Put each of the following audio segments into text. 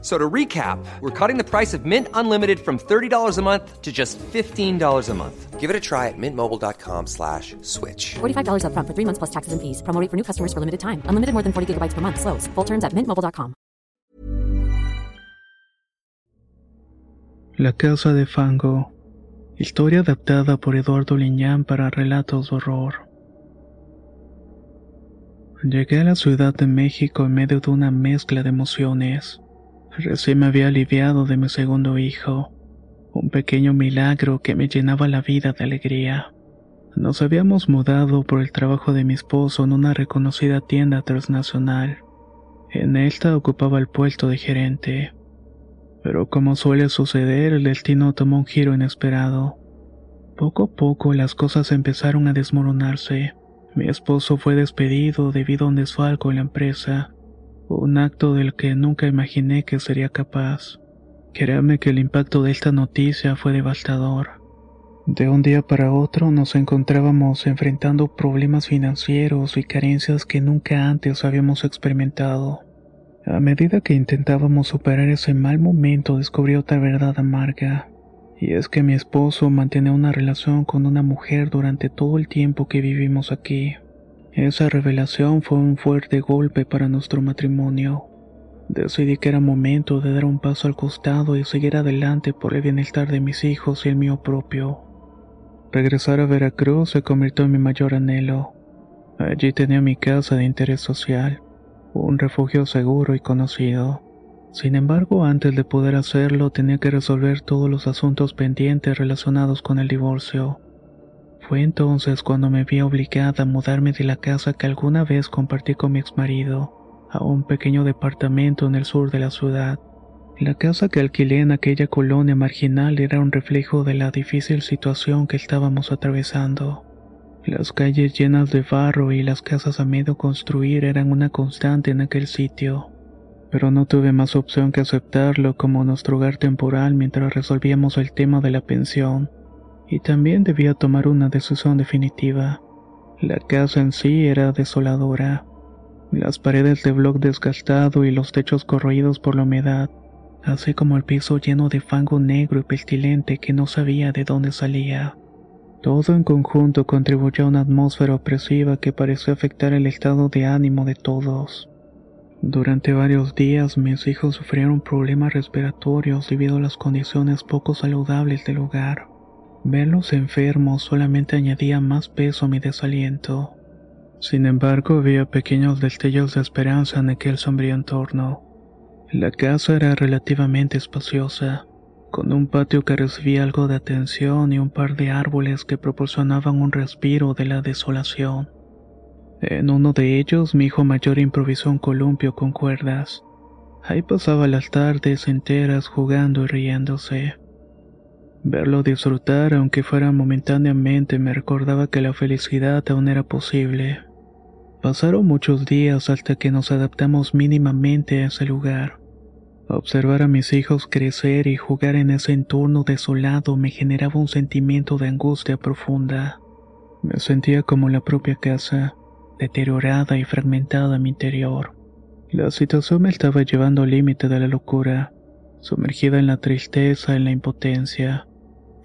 So to recap, we're cutting the price of Mint Unlimited from $30 a month to just $15 a month. Give it a try at mintmobile.com slash switch. $45 upfront for three months plus taxes and fees. Promo rate for new customers for limited time. Unlimited more than 40 gigabytes per month. Slows. Full terms at mintmobile.com. La Casa de Fango. Historia adaptada por Eduardo Liñán para relatos de horror. Llegué a la Ciudad de México en medio de una mezcla de emociones. Recién me había aliviado de mi segundo hijo, un pequeño milagro que me llenaba la vida de alegría. Nos habíamos mudado por el trabajo de mi esposo en una reconocida tienda transnacional. En esta ocupaba el puesto de gerente. Pero como suele suceder, el destino tomó un giro inesperado. Poco a poco las cosas empezaron a desmoronarse. Mi esposo fue despedido debido a un desfalco en la empresa un acto del que nunca imaginé que sería capaz. Créame que el impacto de esta noticia fue devastador. De un día para otro nos encontrábamos enfrentando problemas financieros y carencias que nunca antes habíamos experimentado. A medida que intentábamos superar ese mal momento descubrí otra verdad amarga. Y es que mi esposo mantenía una relación con una mujer durante todo el tiempo que vivimos aquí. Esa revelación fue un fuerte golpe para nuestro matrimonio. Decidí que era momento de dar un paso al costado y seguir adelante por el bienestar de mis hijos y el mío propio. Regresar a Veracruz se convirtió en mi mayor anhelo. Allí tenía mi casa de interés social, un refugio seguro y conocido. Sin embargo, antes de poder hacerlo tenía que resolver todos los asuntos pendientes relacionados con el divorcio. Fue entonces cuando me vi obligada a mudarme de la casa que alguna vez compartí con mi exmarido a un pequeño departamento en el sur de la ciudad. La casa que alquilé en aquella colonia marginal era un reflejo de la difícil situación que estábamos atravesando. Las calles llenas de barro y las casas a medio construir eran una constante en aquel sitio, pero no tuve más opción que aceptarlo como nuestro hogar temporal mientras resolvíamos el tema de la pensión y también debía tomar una decisión definitiva. La casa en sí era desoladora. Las paredes de bloc desgastado y los techos corroídos por la humedad, así como el piso lleno de fango negro y pestilente que no sabía de dónde salía. Todo en conjunto contribuyó a una atmósfera opresiva que pareció afectar el estado de ánimo de todos. Durante varios días mis hijos sufrieron problemas respiratorios debido a las condiciones poco saludables del lugar. Verlos enfermos solamente añadía más peso a mi desaliento. Sin embargo, había pequeños destellos de esperanza en aquel sombrío entorno. La casa era relativamente espaciosa, con un patio que recibía algo de atención y un par de árboles que proporcionaban un respiro de la desolación. En uno de ellos mi hijo mayor improvisó un columpio con cuerdas. Ahí pasaba las tardes enteras jugando y riéndose. Verlo disfrutar, aunque fuera momentáneamente, me recordaba que la felicidad aún era posible. Pasaron muchos días hasta que nos adaptamos mínimamente a ese lugar. Observar a mis hijos crecer y jugar en ese entorno desolado me generaba un sentimiento de angustia profunda. Me sentía como la propia casa, deteriorada y fragmentada en mi interior. La situación me estaba llevando al límite de la locura, sumergida en la tristeza y la impotencia.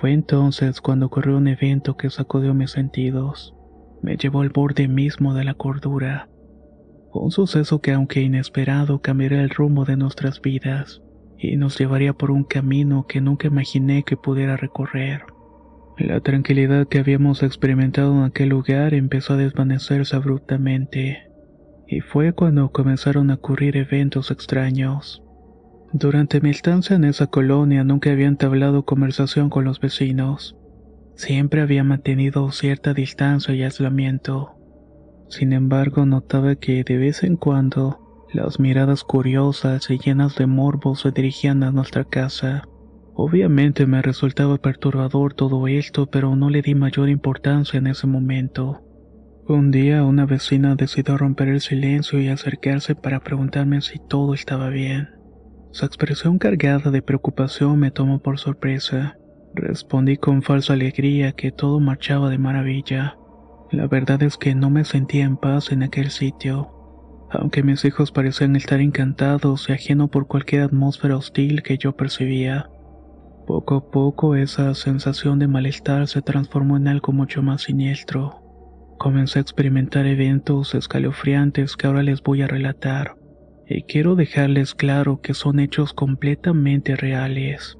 Fue entonces cuando ocurrió un evento que sacudió mis sentidos. Me llevó al borde mismo de la cordura. Un suceso que aunque inesperado cambiaría el rumbo de nuestras vidas y nos llevaría por un camino que nunca imaginé que pudiera recorrer. La tranquilidad que habíamos experimentado en aquel lugar empezó a desvanecerse abruptamente, y fue cuando comenzaron a ocurrir eventos extraños. Durante mi estancia en esa colonia nunca había entablado conversación con los vecinos. Siempre había mantenido cierta distancia y aislamiento. Sin embargo, notaba que de vez en cuando las miradas curiosas y llenas de morbo se dirigían a nuestra casa. Obviamente me resultaba perturbador todo esto, pero no le di mayor importancia en ese momento. Un día una vecina decidió romper el silencio y acercarse para preguntarme si todo estaba bien. Su expresión cargada de preocupación me tomó por sorpresa. Respondí con falsa alegría que todo marchaba de maravilla. La verdad es que no me sentía en paz en aquel sitio, aunque mis hijos parecían estar encantados y ajeno por cualquier atmósfera hostil que yo percibía. Poco a poco esa sensación de malestar se transformó en algo mucho más siniestro. Comencé a experimentar eventos escalofriantes que ahora les voy a relatar, y quiero dejarles claro que son hechos completamente reales.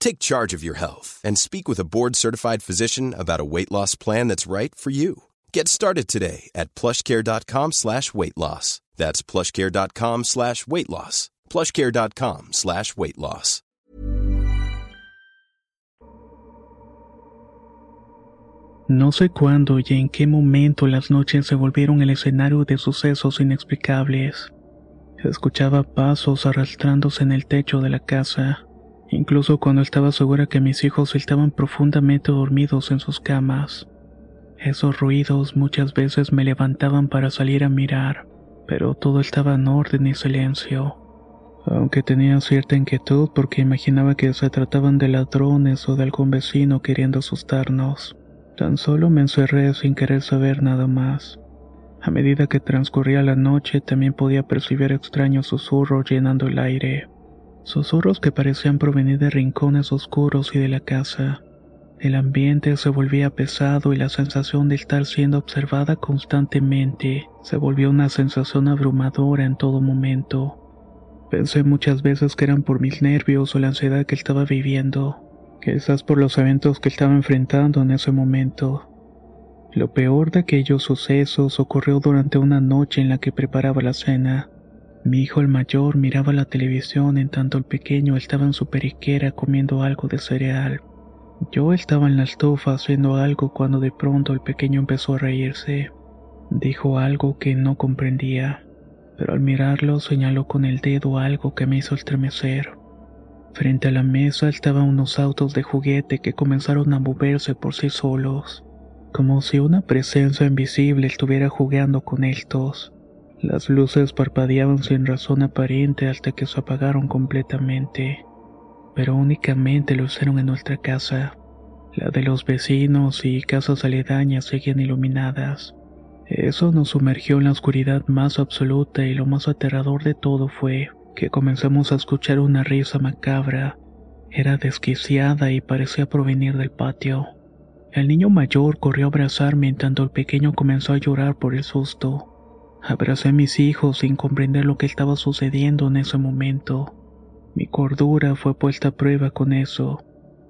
Take charge of your health and speak with a board certified physician about a weight loss plan that's right for you. Get started today at plushcare.com slash weight loss. That's plushcare.com slash weight loss. Plushcare.com slash weight loss. No sé cuándo y en qué momento las noches se volvieron el escenario de sucesos inexplicables. Escuchaba pasos arrastrándose en el techo de la casa incluso cuando estaba segura que mis hijos estaban profundamente dormidos en sus camas. Esos ruidos muchas veces me levantaban para salir a mirar, pero todo estaba en orden y silencio. Aunque tenía cierta inquietud porque imaginaba que se trataban de ladrones o de algún vecino queriendo asustarnos, tan solo me encerré sin querer saber nada más. A medida que transcurría la noche también podía percibir extraños susurros llenando el aire susurros que parecían provenir de rincones oscuros y de la casa. El ambiente se volvía pesado y la sensación de estar siendo observada constantemente se volvió una sensación abrumadora en todo momento. Pensé muchas veces que eran por mis nervios o la ansiedad que estaba viviendo, quizás por los eventos que estaba enfrentando en ese momento. Lo peor de aquellos sucesos ocurrió durante una noche en la que preparaba la cena. Mi hijo el mayor miraba la televisión en tanto el pequeño estaba en su periquera comiendo algo de cereal. Yo estaba en la estufa haciendo algo cuando de pronto el pequeño empezó a reírse. Dijo algo que no comprendía, pero al mirarlo señaló con el dedo algo que me hizo estremecer. Frente a la mesa estaban unos autos de juguete que comenzaron a moverse por sí solos, como si una presencia invisible estuviera jugando con estos. Las luces parpadeaban sin razón aparente hasta que se apagaron completamente, pero únicamente lo hicieron en nuestra casa. La de los vecinos y casas aledañas seguían iluminadas. Eso nos sumergió en la oscuridad más absoluta y lo más aterrador de todo fue que comenzamos a escuchar una risa macabra. Era desquiciada y parecía provenir del patio. El niño mayor corrió a abrazarme en tanto el pequeño comenzó a llorar por el susto. Abracé a mis hijos sin comprender lo que estaba sucediendo en ese momento. Mi cordura fue puesta a prueba con eso.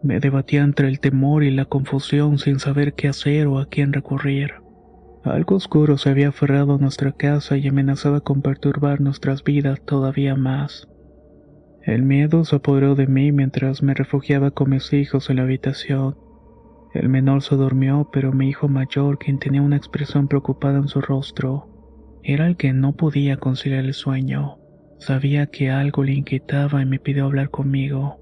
Me debatía entre el temor y la confusión sin saber qué hacer o a quién recurrir. Algo oscuro se había aferrado a nuestra casa y amenazaba con perturbar nuestras vidas todavía más. El miedo se apoderó de mí mientras me refugiaba con mis hijos en la habitación. El menor se durmió, pero mi hijo mayor, quien tenía una expresión preocupada en su rostro, era el que no podía conciliar el sueño. Sabía que algo le inquietaba y me pidió hablar conmigo.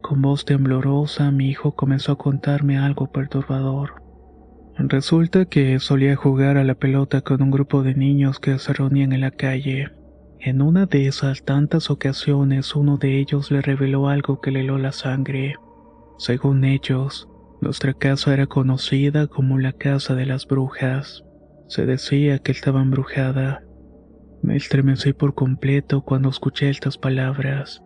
Con voz temblorosa, mi hijo comenzó a contarme algo perturbador. Resulta que solía jugar a la pelota con un grupo de niños que se reunían en la calle. En una de esas tantas ocasiones uno de ellos le reveló algo que le heló la sangre. Según ellos, nuestra casa era conocida como la casa de las brujas. Se decía que estaba embrujada. Me estremecí por completo cuando escuché estas palabras.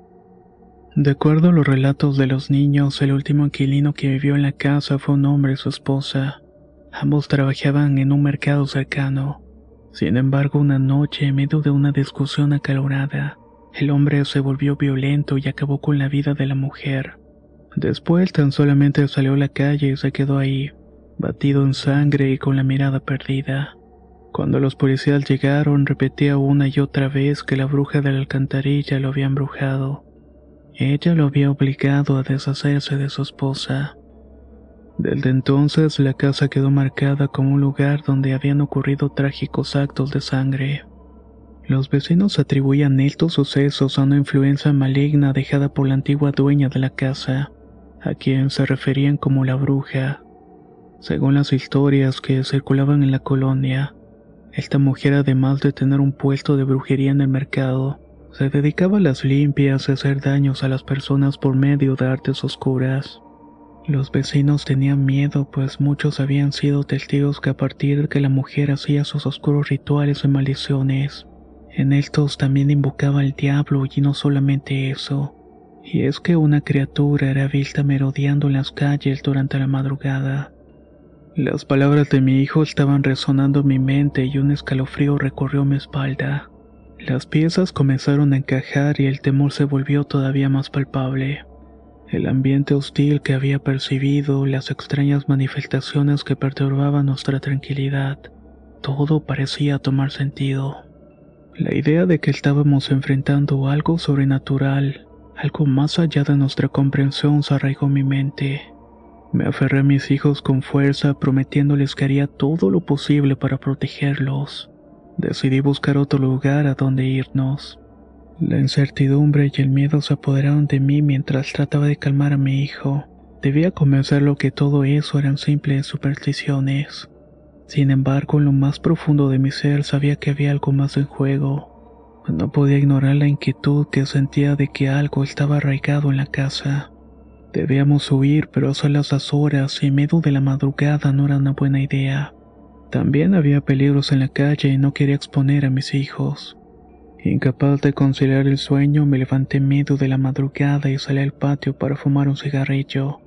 De acuerdo a los relatos de los niños, el último inquilino que vivió en la casa fue un hombre y su esposa. Ambos trabajaban en un mercado cercano. Sin embargo, una noche, en medio de una discusión acalorada, el hombre se volvió violento y acabó con la vida de la mujer. Después tan solamente salió a la calle y se quedó ahí, batido en sangre y con la mirada perdida. Cuando los policías llegaron, repetía una y otra vez que la bruja de la alcantarilla lo había embrujado. Ella lo había obligado a deshacerse de su esposa. Desde entonces la casa quedó marcada como un lugar donde habían ocurrido trágicos actos de sangre. Los vecinos atribuían estos sucesos a una influencia maligna dejada por la antigua dueña de la casa, a quien se referían como la bruja. Según las historias que circulaban en la colonia, esta mujer además de tener un puesto de brujería en el mercado, se dedicaba a las limpias y hacer daños a las personas por medio de artes oscuras. Los vecinos tenían miedo pues muchos habían sido testigos que a partir de que la mujer hacía sus oscuros rituales y maldiciones, en estos también invocaba al diablo y no solamente eso, y es que una criatura era vista merodeando en las calles durante la madrugada. Las palabras de mi hijo estaban resonando en mi mente y un escalofrío recorrió mi espalda. Las piezas comenzaron a encajar y el temor se volvió todavía más palpable. El ambiente hostil que había percibido, las extrañas manifestaciones que perturbaban nuestra tranquilidad, todo parecía tomar sentido. La idea de que estábamos enfrentando algo sobrenatural, algo más allá de nuestra comprensión, se arraigó en mi mente. Me aferré a mis hijos con fuerza, prometiéndoles que haría todo lo posible para protegerlos. Decidí buscar otro lugar a donde irnos. La incertidumbre y el miedo se apoderaron de mí mientras trataba de calmar a mi hijo. Debía convencerlo que todo eso eran simples supersticiones. Sin embargo, en lo más profundo de mi ser sabía que había algo más en juego. No podía ignorar la inquietud que sentía de que algo estaba arraigado en la casa. Debíamos huir, pero a solas horas y en medio de la madrugada no era una buena idea. También había peligros en la calle y no quería exponer a mis hijos. Incapaz de conciliar el sueño, me levanté en medio de la madrugada y salí al patio para fumar un cigarrillo.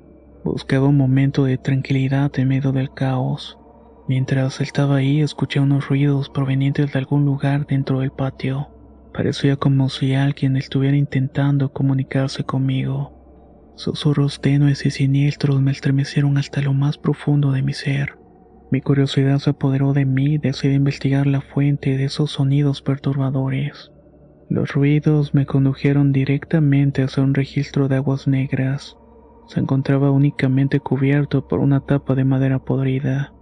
Buscaba un momento de tranquilidad en medio del caos. Mientras estaba ahí, escuché unos ruidos provenientes de algún lugar dentro del patio. Parecía como si alguien estuviera intentando comunicarse conmigo. Susurros tenues y siniestros me estremecieron hasta lo más profundo de mi ser. Mi curiosidad se apoderó de mí y decidí investigar la fuente de esos sonidos perturbadores. Los ruidos me condujeron directamente hacia un registro de aguas negras. Se encontraba únicamente cubierto por una tapa de madera podrida.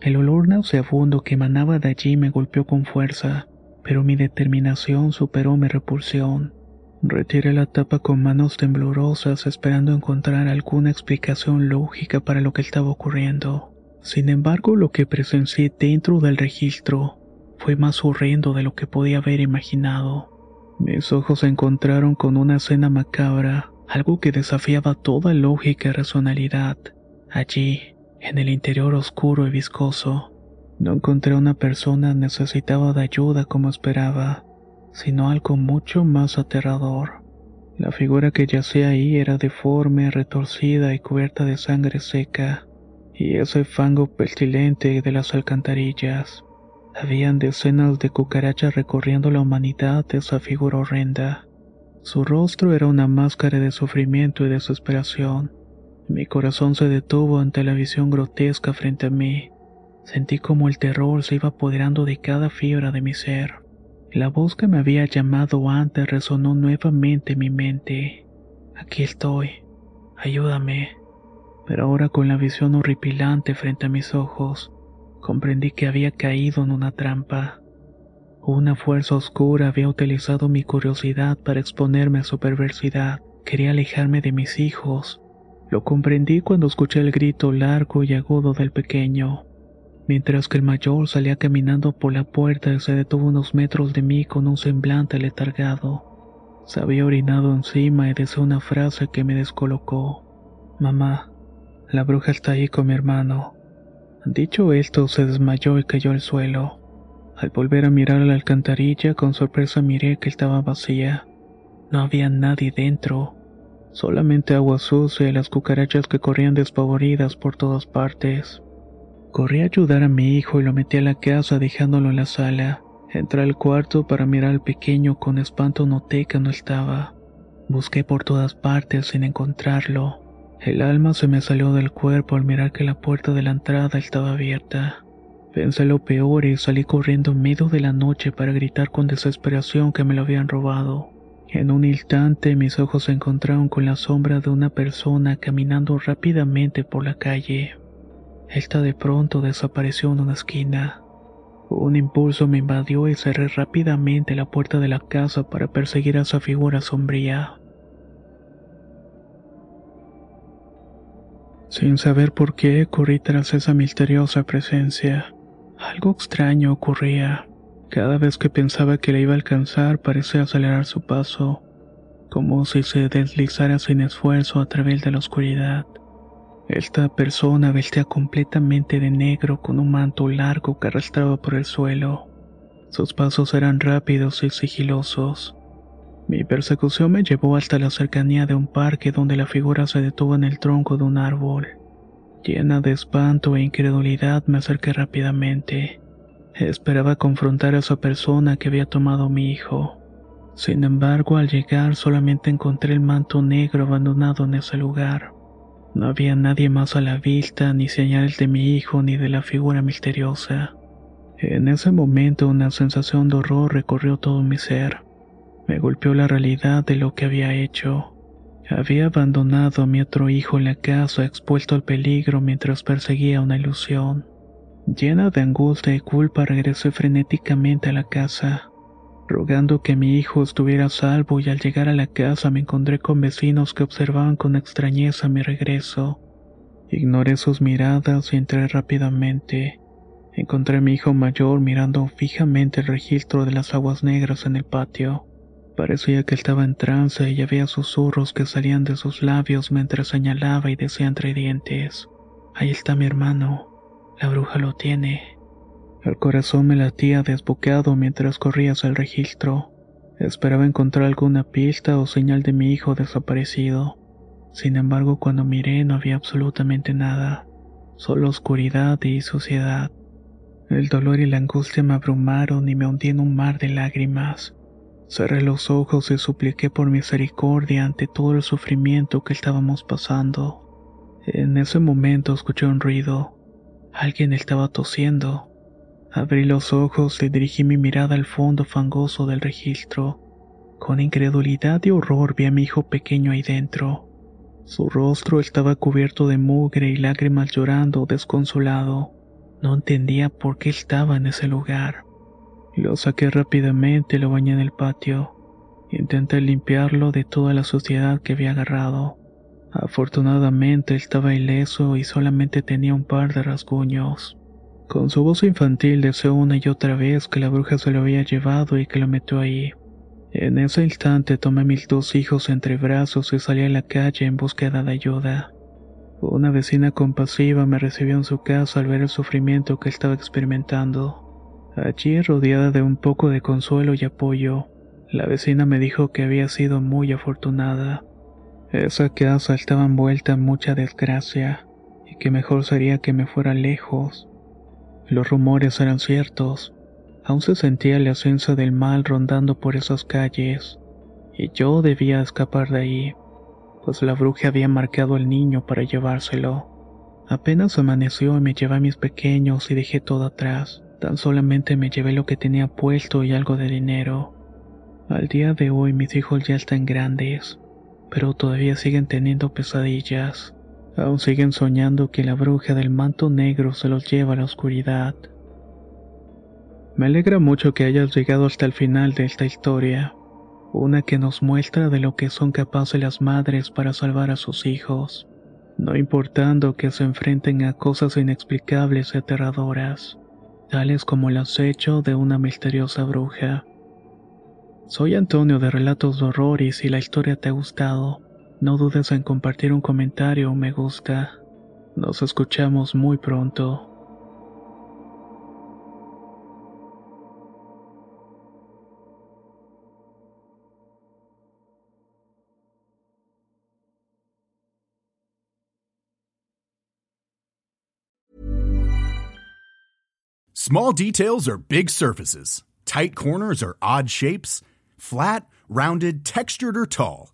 El olor nauseabundo que emanaba de allí me golpeó con fuerza, pero mi determinación superó mi repulsión. Retiré la tapa con manos temblorosas esperando encontrar alguna explicación lógica para lo que estaba ocurriendo. Sin embargo, lo que presencié dentro del registro fue más horrendo de lo que podía haber imaginado. Mis ojos se encontraron con una escena macabra, algo que desafiaba toda lógica y racionalidad. Allí, en el interior oscuro y viscoso, no encontré a una persona necesitada de ayuda como esperaba, sino algo mucho más aterrador. La figura que yacía ahí era deforme, retorcida y cubierta de sangre seca y ese fango pestilente de las alcantarillas. Habían decenas de cucarachas recorriendo la humanidad de esa figura horrenda. Su rostro era una máscara de sufrimiento y desesperación. Mi corazón se detuvo ante la visión grotesca frente a mí. Sentí como el terror se iba apoderando de cada fibra de mi ser. La voz que me había llamado antes resonó nuevamente en mi mente. Aquí estoy. Ayúdame pero ahora con la visión horripilante frente a mis ojos, comprendí que había caído en una trampa. Una fuerza oscura había utilizado mi curiosidad para exponerme a su perversidad. Quería alejarme de mis hijos. Lo comprendí cuando escuché el grito largo y agudo del pequeño, mientras que el mayor salía caminando por la puerta y se detuvo unos metros de mí con un semblante letargado. Se había orinado encima y deseó una frase que me descolocó. Mamá, la bruja está ahí con mi hermano. Dicho esto, se desmayó y cayó al suelo. Al volver a mirar a la alcantarilla, con sorpresa miré que estaba vacía. No había nadie dentro, solamente agua sucia y las cucarachas que corrían despavoridas por todas partes. Corrí a ayudar a mi hijo y lo metí a la casa dejándolo en la sala. Entré al cuarto para mirar al pequeño con espanto noté que no estaba. Busqué por todas partes sin encontrarlo. El alma se me salió del cuerpo al mirar que la puerta de la entrada estaba abierta. Pensé lo peor y salí corriendo en medio de la noche para gritar con desesperación que me lo habían robado. En un instante mis ojos se encontraron con la sombra de una persona caminando rápidamente por la calle. Esta de pronto desapareció en una esquina. Un impulso me invadió y cerré rápidamente la puerta de la casa para perseguir a esa figura sombría. Sin saber por qué corrí tras esa misteriosa presencia. Algo extraño ocurría. Cada vez que pensaba que le iba a alcanzar parecía acelerar su paso, como si se deslizara sin esfuerzo a través de la oscuridad. Esta persona vestía completamente de negro con un manto largo que arrastraba por el suelo. Sus pasos eran rápidos y sigilosos. Mi persecución me llevó hasta la cercanía de un parque donde la figura se detuvo en el tronco de un árbol. Llena de espanto e incredulidad me acerqué rápidamente. Esperaba confrontar a esa persona que había tomado a mi hijo. Sin embargo, al llegar solamente encontré el manto negro abandonado en ese lugar. No había nadie más a la vista, ni señales de mi hijo, ni de la figura misteriosa. En ese momento una sensación de horror recorrió todo mi ser. Me golpeó la realidad de lo que había hecho. Había abandonado a mi otro hijo en la casa expuesto al peligro mientras perseguía una ilusión. Llena de angustia y culpa regresé frenéticamente a la casa rogando que mi hijo estuviera salvo y al llegar a la casa me encontré con vecinos que observaban con extrañeza mi regreso. Ignoré sus miradas y entré rápidamente. Encontré a mi hijo mayor mirando fijamente el registro de las aguas negras en el patio. Parecía que estaba en trance y había susurros que salían de sus labios mientras señalaba y decía entre dientes. Ahí está mi hermano. La bruja lo tiene. El corazón me latía desbocado mientras corría hacia el registro. Esperaba encontrar alguna pista o señal de mi hijo desaparecido. Sin embargo, cuando miré no había absolutamente nada, solo oscuridad y suciedad. El dolor y la angustia me abrumaron y me hundí en un mar de lágrimas. Cerré los ojos y supliqué por misericordia ante todo el sufrimiento que estábamos pasando. En ese momento escuché un ruido. Alguien estaba tosiendo. Abrí los ojos y dirigí mi mirada al fondo fangoso del registro. Con incredulidad y horror vi a mi hijo pequeño ahí dentro. Su rostro estaba cubierto de mugre y lágrimas llorando desconsolado. No entendía por qué estaba en ese lugar. Lo saqué rápidamente y lo bañé en el patio. Intenté limpiarlo de toda la suciedad que había agarrado. Afortunadamente estaba ileso y solamente tenía un par de rasguños. Con su voz infantil deseó una y otra vez que la bruja se lo había llevado y que lo metió ahí. En ese instante tomé a mis dos hijos entre brazos y salí a la calle en búsqueda de ayuda. Una vecina compasiva me recibió en su casa al ver el sufrimiento que estaba experimentando. Allí, rodeada de un poco de consuelo y apoyo, la vecina me dijo que había sido muy afortunada. Esa casa estaba envuelta en mucha desgracia y que mejor sería que me fuera lejos los rumores eran ciertos. Aún se sentía la esencia del mal rondando por esas calles, y yo debía escapar de ahí, pues la bruja había marcado al niño para llevárselo. Apenas amaneció y me llevé a mis pequeños y dejé todo atrás. Tan solamente me llevé lo que tenía puesto y algo de dinero. Al día de hoy mis hijos ya están grandes, pero todavía siguen teniendo pesadillas. Aún siguen soñando que la bruja del manto negro se los lleva a la oscuridad. Me alegra mucho que hayas llegado hasta el final de esta historia, una que nos muestra de lo que son capaces las madres para salvar a sus hijos, no importando que se enfrenten a cosas inexplicables y aterradoras, tales como el acecho de una misteriosa bruja. Soy Antonio de Relatos de Horror y la historia te ha gustado, No dudes en compartir un comentario o me gusta. Nos escuchamos muy pronto. Small details are big surfaces. Tight corners are odd shapes. Flat, rounded, textured, or tall.